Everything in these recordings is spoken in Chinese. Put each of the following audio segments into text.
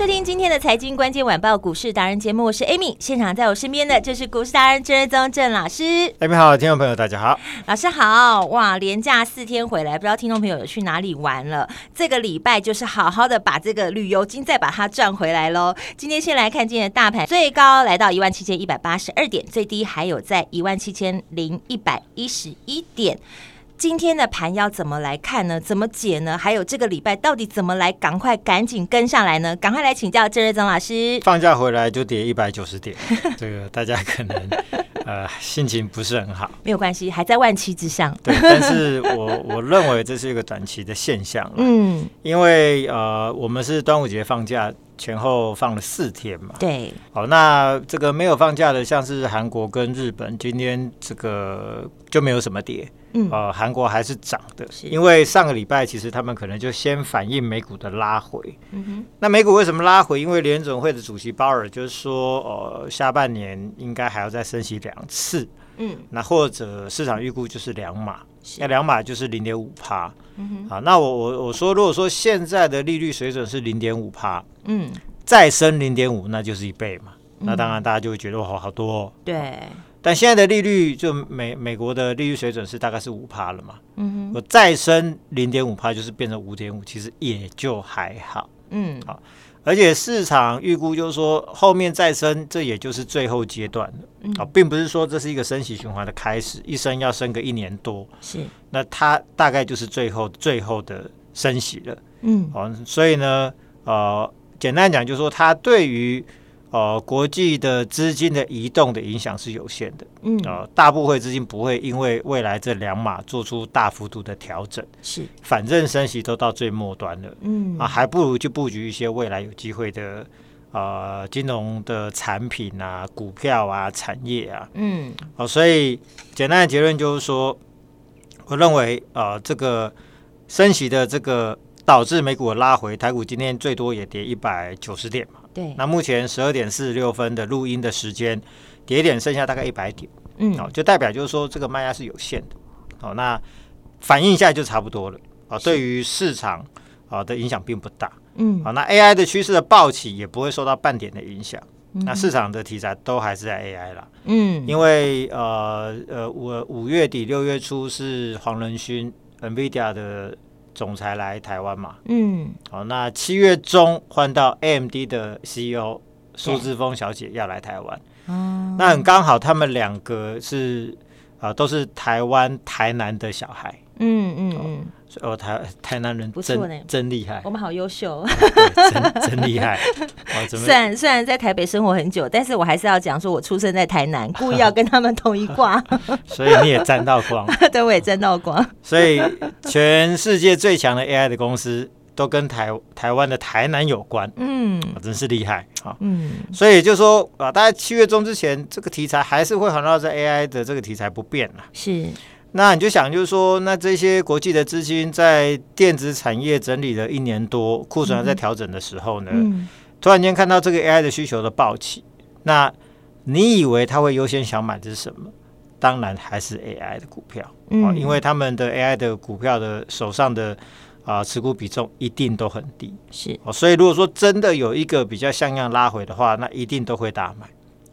收听今天的财经关键晚报股市达人节目，我是 Amy，现场在我身边的就是股市达人郑瑞宗郑老师。Amy 好，听众朋友大家好，老师好。哇，连假四天回来，不知道听众朋友有去哪里玩了？这个礼拜就是好好的把这个旅游金再把它赚回来喽。今天先来看今天的大盘，最高来到一万七千一百八十二点，最低还有在一万七千零一百一十一点。今天的盘要怎么来看呢？怎么解呢？还有这个礼拜到底怎么来？赶快赶紧跟上来呢！赶快来请教郑瑞增老师。放假回来就跌一百九十点，这个大家可能呃心情不是很好。没有关系，还在万七之上。对，但是我 我认为这是一个短期的现象。嗯，因为呃我们是端午节放假前后放了四天嘛。对。好，那这个没有放假的，像是韩国跟日本，今天这个就没有什么跌。嗯，呃，韩国还是涨的，因为上个礼拜其实他们可能就先反映美股的拉回。嗯哼，那美股为什么拉回？因为联准会的主席鲍尔就是说，呃，下半年应该还要再升息两次。嗯，那或者市场预估就是两码，那两码就是零点五趴。嗯哼，好，那我我我说，如果说现在的利率水准是零点五趴，嗯，再升零点五，那就是一倍嘛。那当然大家就会觉得哇，好多哦。对。但现在的利率，就美美国的利率水准是大概是五趴了嘛？嗯哼，我再升零点五趴，就是变成五点五，其实也就还好。嗯，好，而且市场预估就是说，后面再升，这也就是最后阶段了。嗯，啊，并不是说这是一个升息循环的开始，一升要升个一年多。是，那它大概就是最后最后的升息了。嗯，好，所以呢，呃，简单讲就是说，它对于呃，国际的资金的移动的影响是有限的，嗯，呃，大部分资金不会因为未来这两码做出大幅度的调整，是，反正升息都到最末端了，嗯，啊，还不如就布局一些未来有机会的，呃，金融的产品啊、股票啊、产业啊，嗯，哦，呃，所以简单的结论就是说，我认为，呃，这个升息的这个导致美股的拉回，台股今天最多也跌一百九十点嘛。对，那目前十二点四十六分的录音的时间，跌点剩下大概一百点，嗯，哦，就代表就是说这个卖压是有限的，哦，那反映一下就差不多了，啊，对于市场啊的影响并不大，嗯，好，那 AI 的趋势的暴起也不会受到半点的影响，那市场的题材都还是在 AI 啦，嗯，因为呃呃五五月底六月初是黄仁勋 NVIDIA 的。总裁来台湾嘛？嗯，好，那七月中换到 AMD 的 CEO 苏志峰小姐要来台湾，嗯，那很刚好，他们两个是啊、呃，都是台湾台南的小孩，嗯嗯嗯。哦，台台南人真不错呢，真厉害。我们好优秀，真真厉害。虽然虽然在台北生活很久，但是我还是要讲说，我出生在台南，故意要跟他们同一挂。所以你也沾到光，对，我也沾到光。所以全世界最强的 AI 的公司都跟台台湾的台南有关。嗯，真是厉害啊。嗯，所以就说啊，大概七月中之前，这个题材还是会环绕在 AI 的这个题材不变了。是。那你就想，就是说，那这些国际的资金在电子产业整理了一年多，库存还在调整的时候呢，嗯、突然间看到这个 AI 的需求的暴起，那你以为他会优先想买的是什么？当然还是 AI 的股票，嗯，因为他们的 AI 的股票的手上的啊、呃、持股比重一定都很低，是哦，所以如果说真的有一个比较像样拉回的话，那一定都会大买。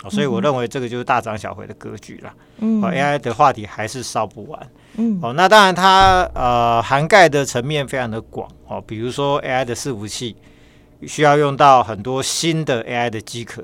所以我认为这个就是大涨小回的格局了。嗯，AI 的话题还是烧不完。嗯，哦，那当然它呃涵盖的层面非常的广哦，比如说 AI 的伺服器需要用到很多新的 AI 的机壳。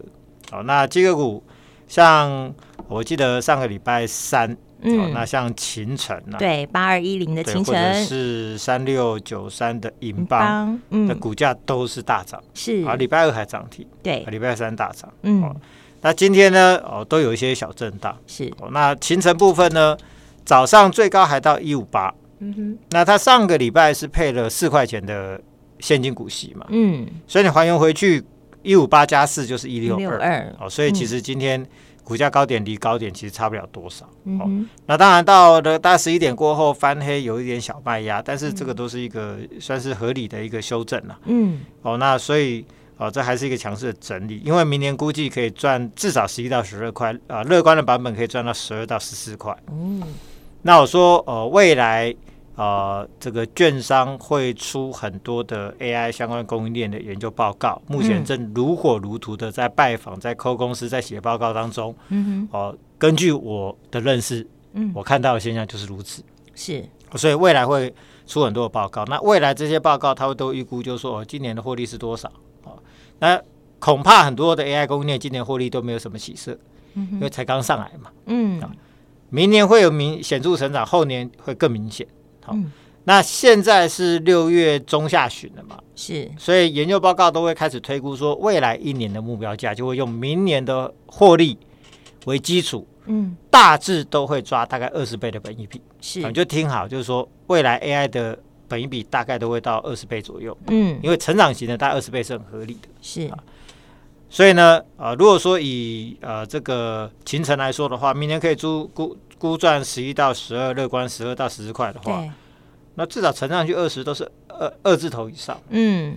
哦，那机壳股像我记得上个礼拜三嗯，那像秦晨啊，对，八二一零的勤诚，或者是三六九三的银邦，嗯，的股价都是大涨，是啊，礼拜二还涨停，对，礼拜三大涨，嗯，那今天呢，哦，都有一些小震荡，是，哦，那行程部分呢，早上最高还到一五八，嗯哼，那它上个礼拜是配了四块钱的现金股息嘛，嗯，所以你还原回去一五八加四就是一六二，哦，所以其实今天。股价高点离高点其实差不了多少，嗯、哦，那当然到了大概十一点过后翻黑，有一点小卖压，但是这个都是一个算是合理的一个修正了，嗯，哦，那所以哦，这还是一个强势的整理，因为明年估计可以赚至少十一到十二块，啊、呃，乐观的版本可以赚到十二到十四块，嗯，那我说，呃，未来。呃，这个券商会出很多的 AI 相关供应链的研究报告，目前正如火如荼的在拜访、在 call 公司、在写报告当中。嗯哼，哦、呃，根据我的认识，嗯，我看到的现象就是如此。是，所以未来会出很多的报告。那未来这些报告，他会都预估，就是说，哦，今年的获利是多少？哦，那恐怕很多的 AI 供应链今年获利都没有什么起色，嗯，因为才刚上来嘛。嗯，明年会有明显著成长，后年会更明显。好，嗯、那现在是六月中下旬了嘛？是，所以研究报告都会开始推估说，未来一年的目标价就会用明年的获利为基础，嗯，大致都会抓大概二十倍的本益比。是，你就听好，就是说未来 AI 的本一比大概都会到二十倍左右，嗯，因为成长型的大概二十倍是很合理的。是，啊所以呢，呃，如果说以呃这个勤诚来说的话，明年可以租估。估赚十一到十二，乐观十二到十四块的话，那至少乘上去二十都是二二字头以上。嗯，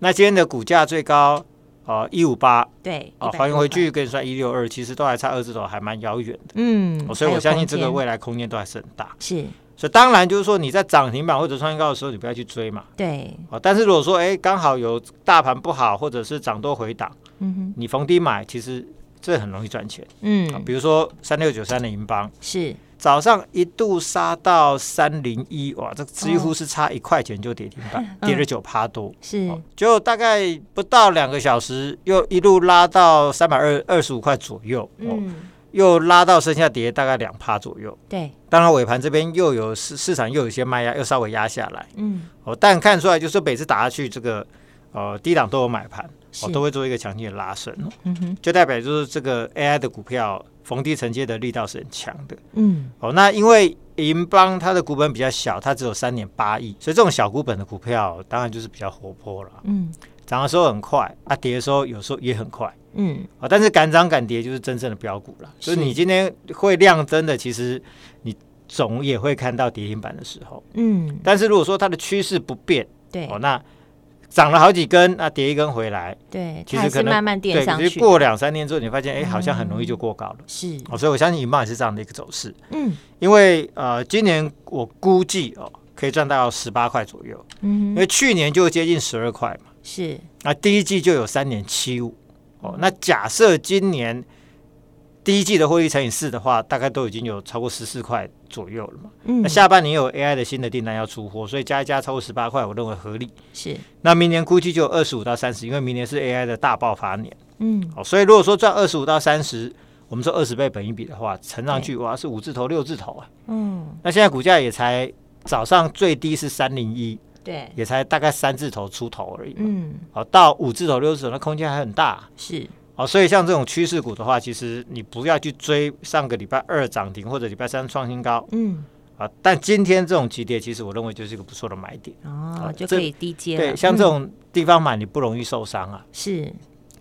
那今天的股价最高啊一五八，对啊，还原回去跟你算一六二，其实都还差二字头，还蛮遥远的。嗯，所以我相信这个未来空间都还是很大。是，所以当然就是说你在涨停板或者创新高的时候，你不要去追嘛。对，啊，但是如果说哎刚好有大盘不好，或者是涨多回档，嗯哼，你逢低买，其实。这很容易赚钱，嗯，比如说三六九三的银邦是。早上一度杀到三零一，哇，这几乎是差一块钱就跌停板，哦、跌了九趴多，是，就大概不到两个小时，又一路拉到三百二二十五块左右，嗯、哦，又拉到剩下跌大概两趴左右，对，当然尾盘这边又有市市场又有一些卖压，又稍微压下来，嗯，哦，但看出来就是每次打下去这个。呃，低档都有买盘，我、哦、都会做一个强劲的拉升，嗯哼，就代表就是这个 AI 的股票逢低承接的力道是很强的，嗯，哦，那因为银邦它的股本比较小，它只有三点八亿，所以这种小股本的股票当然就是比较活泼了，嗯，涨的时候很快，啊，跌的时候有时候也很快，嗯，啊、哦，但是敢涨敢跌就是真正的标股了，是所以你今天会亮灯的，其实你总也会看到跌停板的时候，嗯，但是如果说它的趋势不变，对，哦，那。涨了好几根，那跌一根回来，对，其实可能慢慢垫上去。其实过两三天之后，你发现，哎，好像很容易就过高了。是，哦，所以我相信银邦也是这样的一个走势。嗯，因为呃，今年我估计哦，可以赚到十八块左右。嗯，因为去年就接近十二块嘛。是，那第一季就有三点七五。哦，那假设今年。第一季的获利乘以四的话，大概都已经有超过十四块左右了嘛。嗯，那下半年有 AI 的新的订单要出货，所以加一加超过十八块，我认为合理。是。那明年估计就有二十五到三十，因为明年是 AI 的大爆发年。嗯。哦，所以如果说赚二十五到三十，我们说二十倍本一比的话，乘上去对哇是五字头六字头啊。嗯。那现在股价也才早上最低是三零一，对，也才大概三字头出头而已。嗯。好，到五字头六字头，那空间还很大。是。哦，所以像这种趋势股的话，其实你不要去追上个礼拜二涨停或者礼拜三创新高，嗯，啊，但今天这种急跌，其实我认为就是一个不错的买点哦，啊、就可以低接。对，像这种地方买，你不容易受伤啊。是，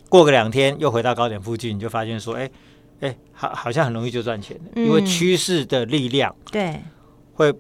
过个两天又回到高点附近，你就发现说，哎，哎，好，好像很容易就赚钱因为趋势的力量对会。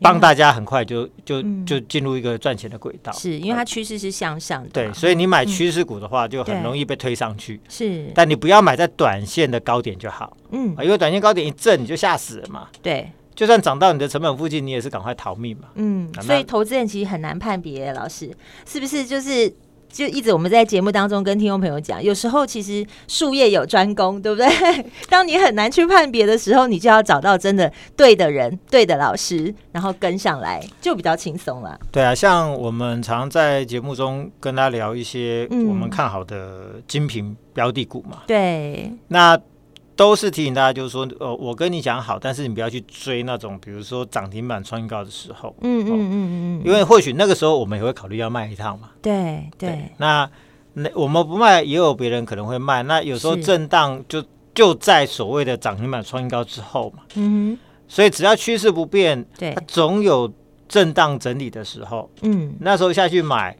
帮大家很快就就就进入一个赚钱的轨道，是因为它趋势是向上的。对，所以你买趋势股的话，就很容易被推上去。是，但你不要买在短线的高点就好。嗯，因为短线高点一震，你就吓死了嘛。对，就算涨到你的成本附近，你也是赶快逃命嘛。嗯，所以投资人其实很难判别，老师是不是就是？就一直我们在节目当中跟听众朋友讲，有时候其实术业有专攻，对不对？当你很难去判别的时候，你就要找到真的对的人、对的老师，然后跟上来，就比较轻松了。对啊，像我们常在节目中跟他聊一些我们看好的精品标的股嘛。对，那都是提醒大家，就是说，呃，我跟你讲好，但是你不要去追那种，比如说涨停板穿高的时候，嗯嗯嗯嗯嗯，因为或许那个时候我们也会考虑要卖一趟嘛。对对，对，那那我们不卖，也有别人可能会卖。那有时候震荡就就在所谓的涨停板穿高之后嘛。嗯哼，所以只要趋势不变，对，它总有震荡整理的时候。嗯，那时候下去买。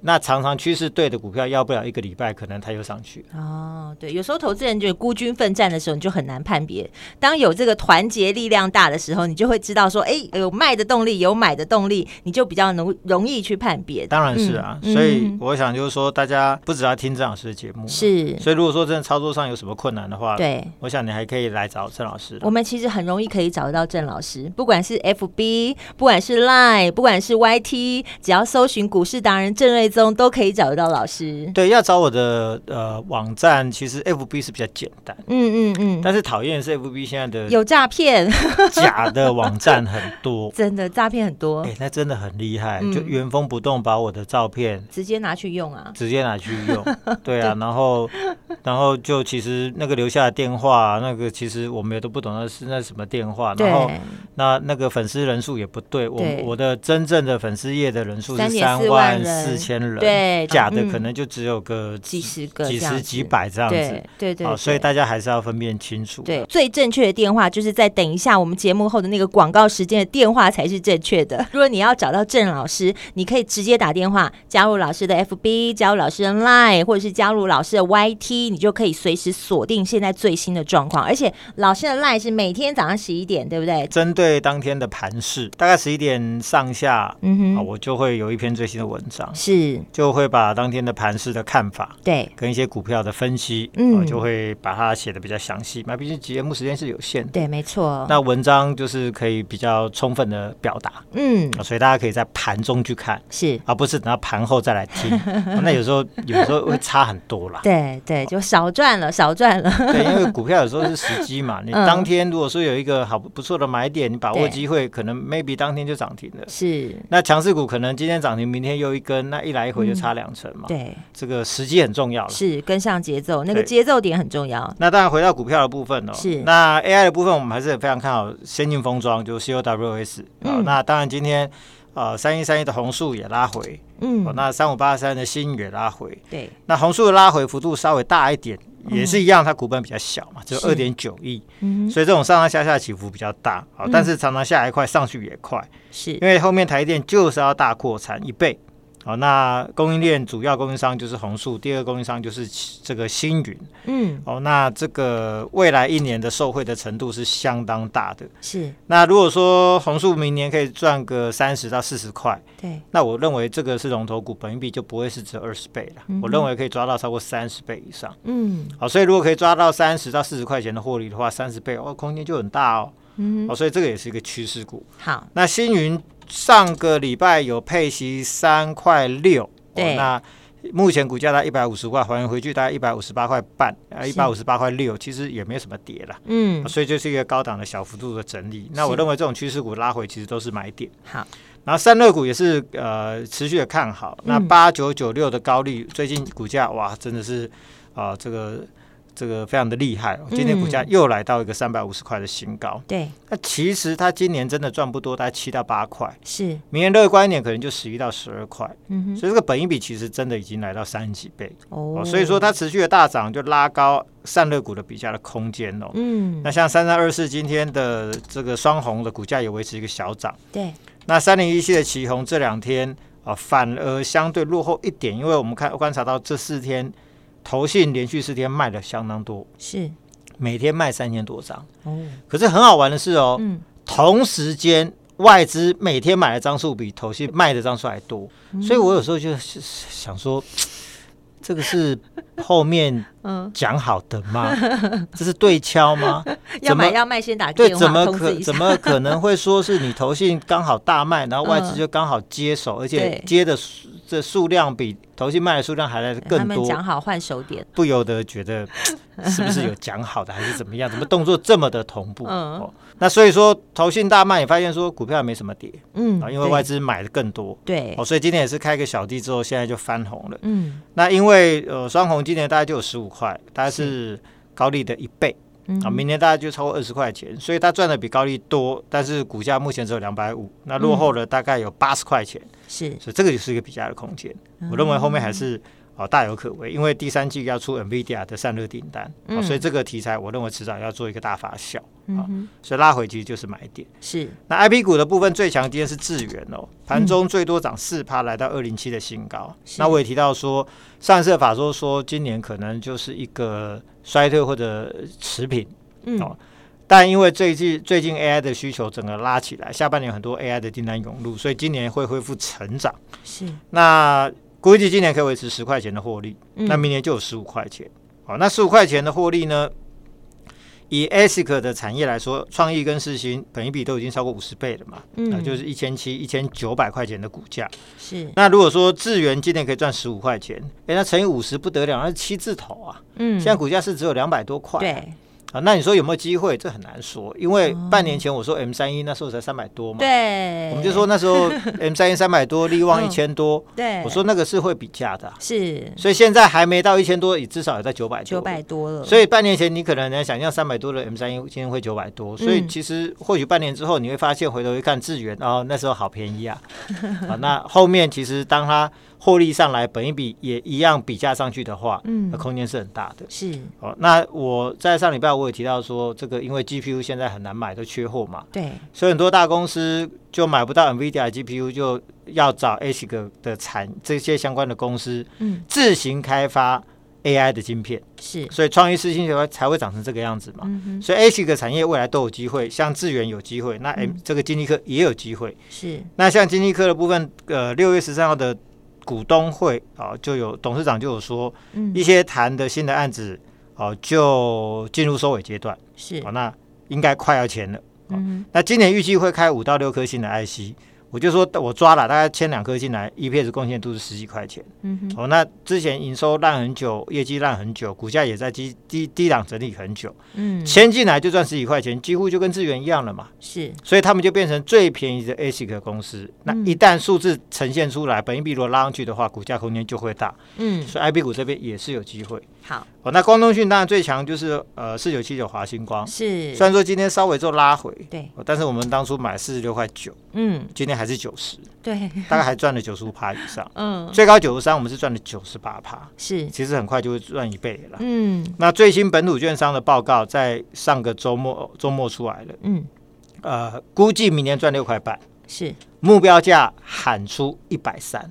那常常趋势对的股票，要不了一个礼拜，可能它又上去哦，对，有时候投资人觉得孤军奋战的时候，你就很难判别。当有这个团结力量大的时候，你就会知道说，哎，有卖的动力，有买的动力，你就比较容容易去判别。当然是啊，嗯、所以我想就是说，大家不只要听郑老师的节目，是。所以如果说真的操作上有什么困难的话，对，我想你还可以来找郑老师。我们其实很容易可以找得到郑老师，不管是 FB，不管是 Line，不管是 YT，只要搜寻股市达人郑瑞宗都可以找得到老师。对，要找我的呃网站，其实 FB 是比较简单。嗯嗯嗯。但是讨厌的是 FB 现在的有诈骗，假的网站很多，真的诈骗很多。哎，那真的很厉害，就原封不动把我的照片直接拿去用啊，直接拿去用。对啊，然后然后就其实那个留下的电话，那个其实我们也都不懂那是那什么电话。然后那那个粉丝人数也不对，我我的真正的粉丝页的人数是三万四千人。对。假的可能就只有个几十个、几十几百这样子，对对对，所以大家还是要分辨清楚。对，最正确的电话就是在等一下我们节目后的那个广告时间的电话才是正确的。如果你要找到郑老师，你可以直接打电话加入老师的 FB，加入老师的 Line，或者是加入老师的 YT，你就可以随时锁定现在最新的状况。而且老师的 Line 是每天早上十一点，对不对？针对当天的盘势，大概十一点上下，嗯哼，我就会有一篇最新的文章，是就会把。把当天的盘势的看法，对，跟一些股票的分析，嗯，就会把它写的比较详细。那毕竟节目时间是有限的，对，没错。那文章就是可以比较充分的表达，嗯，所以大家可以在盘中去看，是，而不是等到盘后再来听。那有时候有时候会差很多啦，对对，就少赚了，少赚了。对，因为股票有时候是时机嘛，你当天如果说有一个好不错的买点，你把握机会，可能 maybe 当天就涨停了。是，那强势股可能今天涨停，明天又一根，那一来一回就差两成嘛。对，这个时机很重要了，是跟上节奏，那个节奏点很重要。那当然回到股票的部分哦，是。那 AI 的部分，我们还是非常看好先进封装，就是 COWS。嗯，那当然今天呃三一三一的弘塑也拉回，嗯，那三五八三的新也拉回，对，那弘塑的拉回幅度稍微大一点，也是一样，它股本比较小嘛，只有二点九亿，嗯，所以这种上上下下起伏比较大，好，但是常常下来快，上去也快，是。因为后面台电就是要大扩产一倍。好，那供应链主要供应商就是红树，第二个供应商就是这个星云。嗯，哦，那这个未来一年的受惠的程度是相当大的。是，那如果说红树明年可以赚个三十到四十块，对，那我认为这个是龙头股，本益比就不会是只有二十倍了。嗯、我认为可以抓到超过三十倍以上。嗯，好，所以如果可以抓到三十到四十块钱的获利的话，三十倍哦，空间就很大哦。嗯哼，好，所以这个也是一个趋势股。好，那星云。上个礼拜有配息三块六，对，那目前股价在一百五十块，还原回去大概一百五十八块半，啊，一百五十八块六，其实也没有什么跌了，嗯，所以就是一个高档的小幅度的整理。那我认为这种趋势股拉回其实都是买点。好，然后散热股也是呃持续的看好。那八九九六的高利最近股价哇真的是啊、呃、这个。这个非常的厉害哦，今天股价又来到一个三百五十块的新高。对，那其实它今年真的赚不多，大概七到八块。是，明年乐观一点，可能就十一到十二块。嗯哼，所以这个本益比其实真的已经来到三十几倍哦。所以说它持续的大涨，就拉高散热股的比价的空间哦。嗯，那像三三二四今天的这个双红的股价也维持一个小涨。对，那三零一七的旗红这两天啊反而相对落后一点，因为我们看观察到这四天。投信连续四天卖的相当多，是。每天卖三千多张。哦。可是很好玩的是哦，嗯，同时间外资每天买的张数比投信卖的张数还多，嗯、所以我有时候就想说，这个是后面讲好的吗？嗯、这是对敲吗？要买要卖先打电话对，怎么可怎么可能会说是你投信刚好大卖，然后外资就刚好接手，嗯、而且接的这数量比。投信卖的数量还来得更多，讲好换手点，不由得觉得 是不是有讲好的，还是怎么样？怎么动作这么的同步？嗯、哦，那所以说投信大卖，也发现说股票也没什么跌，嗯，啊，因为外资买的更多，对，哦，所以今天也是开个小低之后，现在就翻红了，嗯，那因为呃双红今年大概就有十五块，大概是高利的一倍，嗯、啊，明年大概就超过二十块钱，所以它赚的比高利多，但是股价目前只有两百五，那落后了大概有八十块钱，是、嗯，所以这个就是一个比价的空间。我认为后面还是。哦，大有可为，因为第三季要出 NVIDIA 的散热订单，嗯。哦，所以这个题材我认为迟早要做一个大发酵，嗯、哦，所以拉回其实就是买点。是，那 IP 股的部分最强今天是智源哦，盘中最多涨四趴，来到二零七的新高。嗯、那我也提到说，上次法说说今年可能就是一个衰退或者持平，嗯、哦，但因为最近最近 AI 的需求整个拉起来，下半年很多 AI 的订单涌入，所以今年会恢复成长。是，那。估计今年可以维持十块钱的获利，嗯、那明年就有十五块钱。好，那十五块钱的获利呢？以 ASIC 的产业来说，创意跟世芯本一比都已经超过五十倍了嘛，嗯，那就是一千七、一千九百块钱的股价。是。那如果说智源今年可以赚十五块钱，哎，那乘以五十不得了，那是七字头啊。嗯。现在股价是只有两百多块。对。啊，那你说有没有机会？这很难说，因为半年前我说 M 三一那时候才三百多嘛，对，我们就说那时候 M 三一三百多，利旺一千多，对，我说那个是会比价的、啊，是，所以现在还没到一千多，也至少也在九百多，九百多了。所以半年前你可能能想象三百多的 M 三一今天会九百多，所以其实或许半年之后你会发现，回头一看智源，哦，那时候好便宜啊，啊，那后面其实当它。获利上来，本一比也一样比价上去的话，嗯，那空间是很大的。是哦，那我在上礼拜我也提到说，这个因为 GPU 现在很难买，都缺货嘛。对，所以很多大公司就买不到 NVIDIA GPU，就要找 ASIC 的产这些相关的公司，嗯，自行开发 AI 的晶片。是，所以创意世芯才会才会长成这个样子嘛。嗯，所以 ASIC 产业未来都有机会，像智源有机会，那 M、嗯、这个晶心科也有机会。是，那像晶心科的部分，呃，六月十三号的。股东会啊，就有董事长就有说，一些谈的新的案子哦，就进入收尾阶段，是哦，那应该快要签了。嗯，那今年预计会开五到六颗新的 IC。我就说，我抓了大概签两颗进来，EPS 贡献都是十几块钱。嗯哼。哦，那之前营收烂很久，业绩烂很久，股价也在低低低档整理很久。嗯。签进来就赚十几块钱，几乎就跟资源一样了嘛。是。所以他们就变成最便宜的 ASIC 公司。那一旦数字呈现出来，本益比如果拉上去的话，股价空间就会大。嗯。所以 IP 股这边也是有机会。好。哦，那光通讯当然最强就是呃四九七九华星光。是。虽然说今天稍微做拉回。对。但是我们当初买四十六块九。嗯。今天。还是九十，对，大概还赚了九十五趴以上，嗯，最高九十三，我们是赚了九十八趴，是，其实很快就会赚一倍了，嗯。那最新本土券商的报告在上个周末周末出来了，嗯，呃，估计明年赚六块半，是，目标价喊出一百三，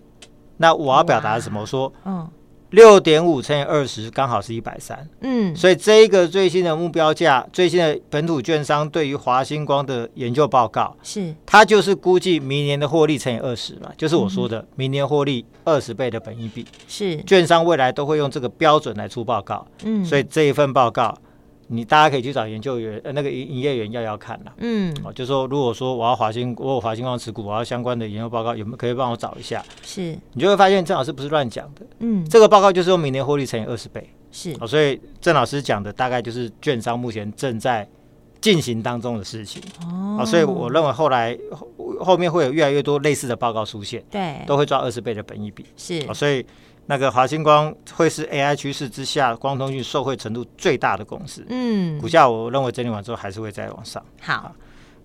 那我要表达什么？我说，嗯。六点五乘以二十，刚好是一百三。嗯，所以这一个最新的目标价，最新的本土券商对于华星光的研究报告，是它就是估计明年的获利乘以二十嘛，就是我说的、嗯、明年获利二十倍的本益比。是券商未来都会用这个标准来出报告。嗯，所以这一份报告。你大家可以去找研究员，呃，那个营营业员要要看了。嗯，哦，就说如果说我要华星，我有华星光持股，我要相关的研究报告，有没有可以帮我找一下？是，你就会发现郑老师不是乱讲的。嗯，这个报告就是用明年获利乘以二十倍。是，哦，所以郑老师讲的大概就是券商目前正在进行当中的事情。哦，所以我认为后来后后面会有越来越多类似的报告出现。对，都会抓二十倍的本益比。是，哦，所以。那个华星光会是 AI 趋势之下光通讯受惠程度最大的公司，嗯，股价我认为整理完之后还是会再往上。好，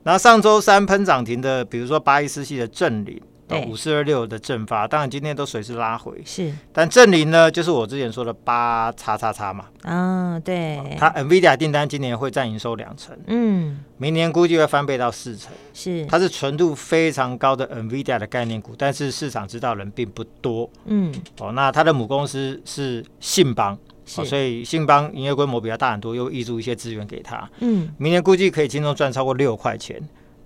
那上周三喷涨停的，比如说八一四系的正凌。五四二六的正发，当然今天都随时拉回，是。但正林呢，就是我之前说的八叉叉叉嘛，嗯、哦，对。它 NVIDIA 订单今年会占营收两成，嗯，明年估计会翻倍到四成，是。它是纯度非常高的 NVIDIA 的概念股，但是市场知道人并不多，嗯。哦，那它的母公司是信邦，是。所以信邦营业规模比较大很多，又挹注一些资源给他，嗯。明年估计可以轻松赚超过六块钱。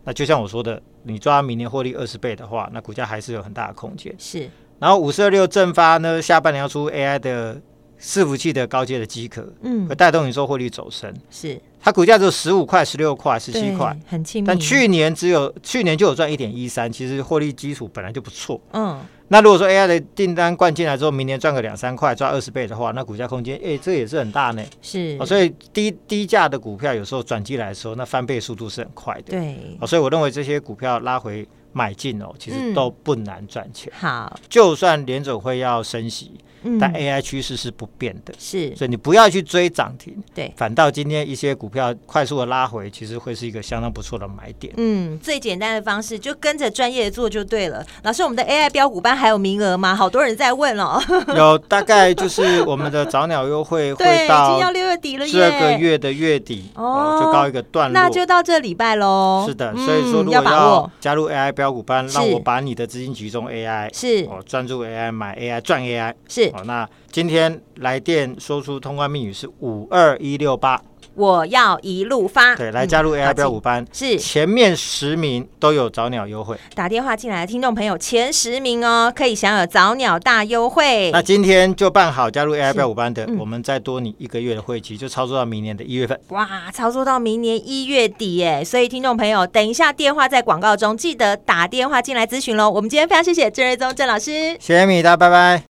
那就像我说的，你抓明年获利二十倍的话，那股价还是有很大的空间。是，然后五四二六正发呢，下半年要出 AI 的伺服器的高阶的机壳，嗯，会带动你说获利走升。是，它股价只有十五块、十六块、十七块，很亲民。但去年只有去年就有赚一点一三，其实获利基础本来就不错。嗯。那如果说 AI 的订单灌进来之后，明年赚个两三块，赚二十倍的话，那股价空间，哎、欸，这也是很大呢。是、哦，所以低低价的股票有时候转机来的时候，那翻倍速度是很快的。对，哦，所以我认为这些股票拉回买进哦，其实都不难赚钱。好，就算联总会要升息。但 AI 趋势是不变的，是，所以你不要去追涨停，对，反倒今天一些股票快速的拉回，其实会是一个相当不错的买点。嗯，最简单的方式就跟着专业的做就对了。老师，我们的 AI 标股班还有名额吗？好多人在问哦。有，大概就是我们的早鸟优惠会 到，已经要六月底了，这个月的月底哦，就告一个段落，那就到这礼拜喽。是的，所以说如果要加入 AI 飙股班，让我把你的资金集中 AI，是，哦，专注 AI 买 AI 赚 AI，是。哦，那今天来电说出通关密语是五二一六八，我要一路发。对，来加入 AI 标五班，嗯、是前面十名都有早鸟优惠。打电话进来的听众朋友前十名哦，可以享有早鸟大优惠。那今天就办好加入 AI 标五班的，嗯、我们再多你一个月的会期，就操作到明年的一月份。哇，操作到明年一月底耶！所以听众朋友，等一下电话在广告中记得打电话进来咨询喽。我们今天非常谢谢郑瑞宗郑老师，谢谢米达，拜拜。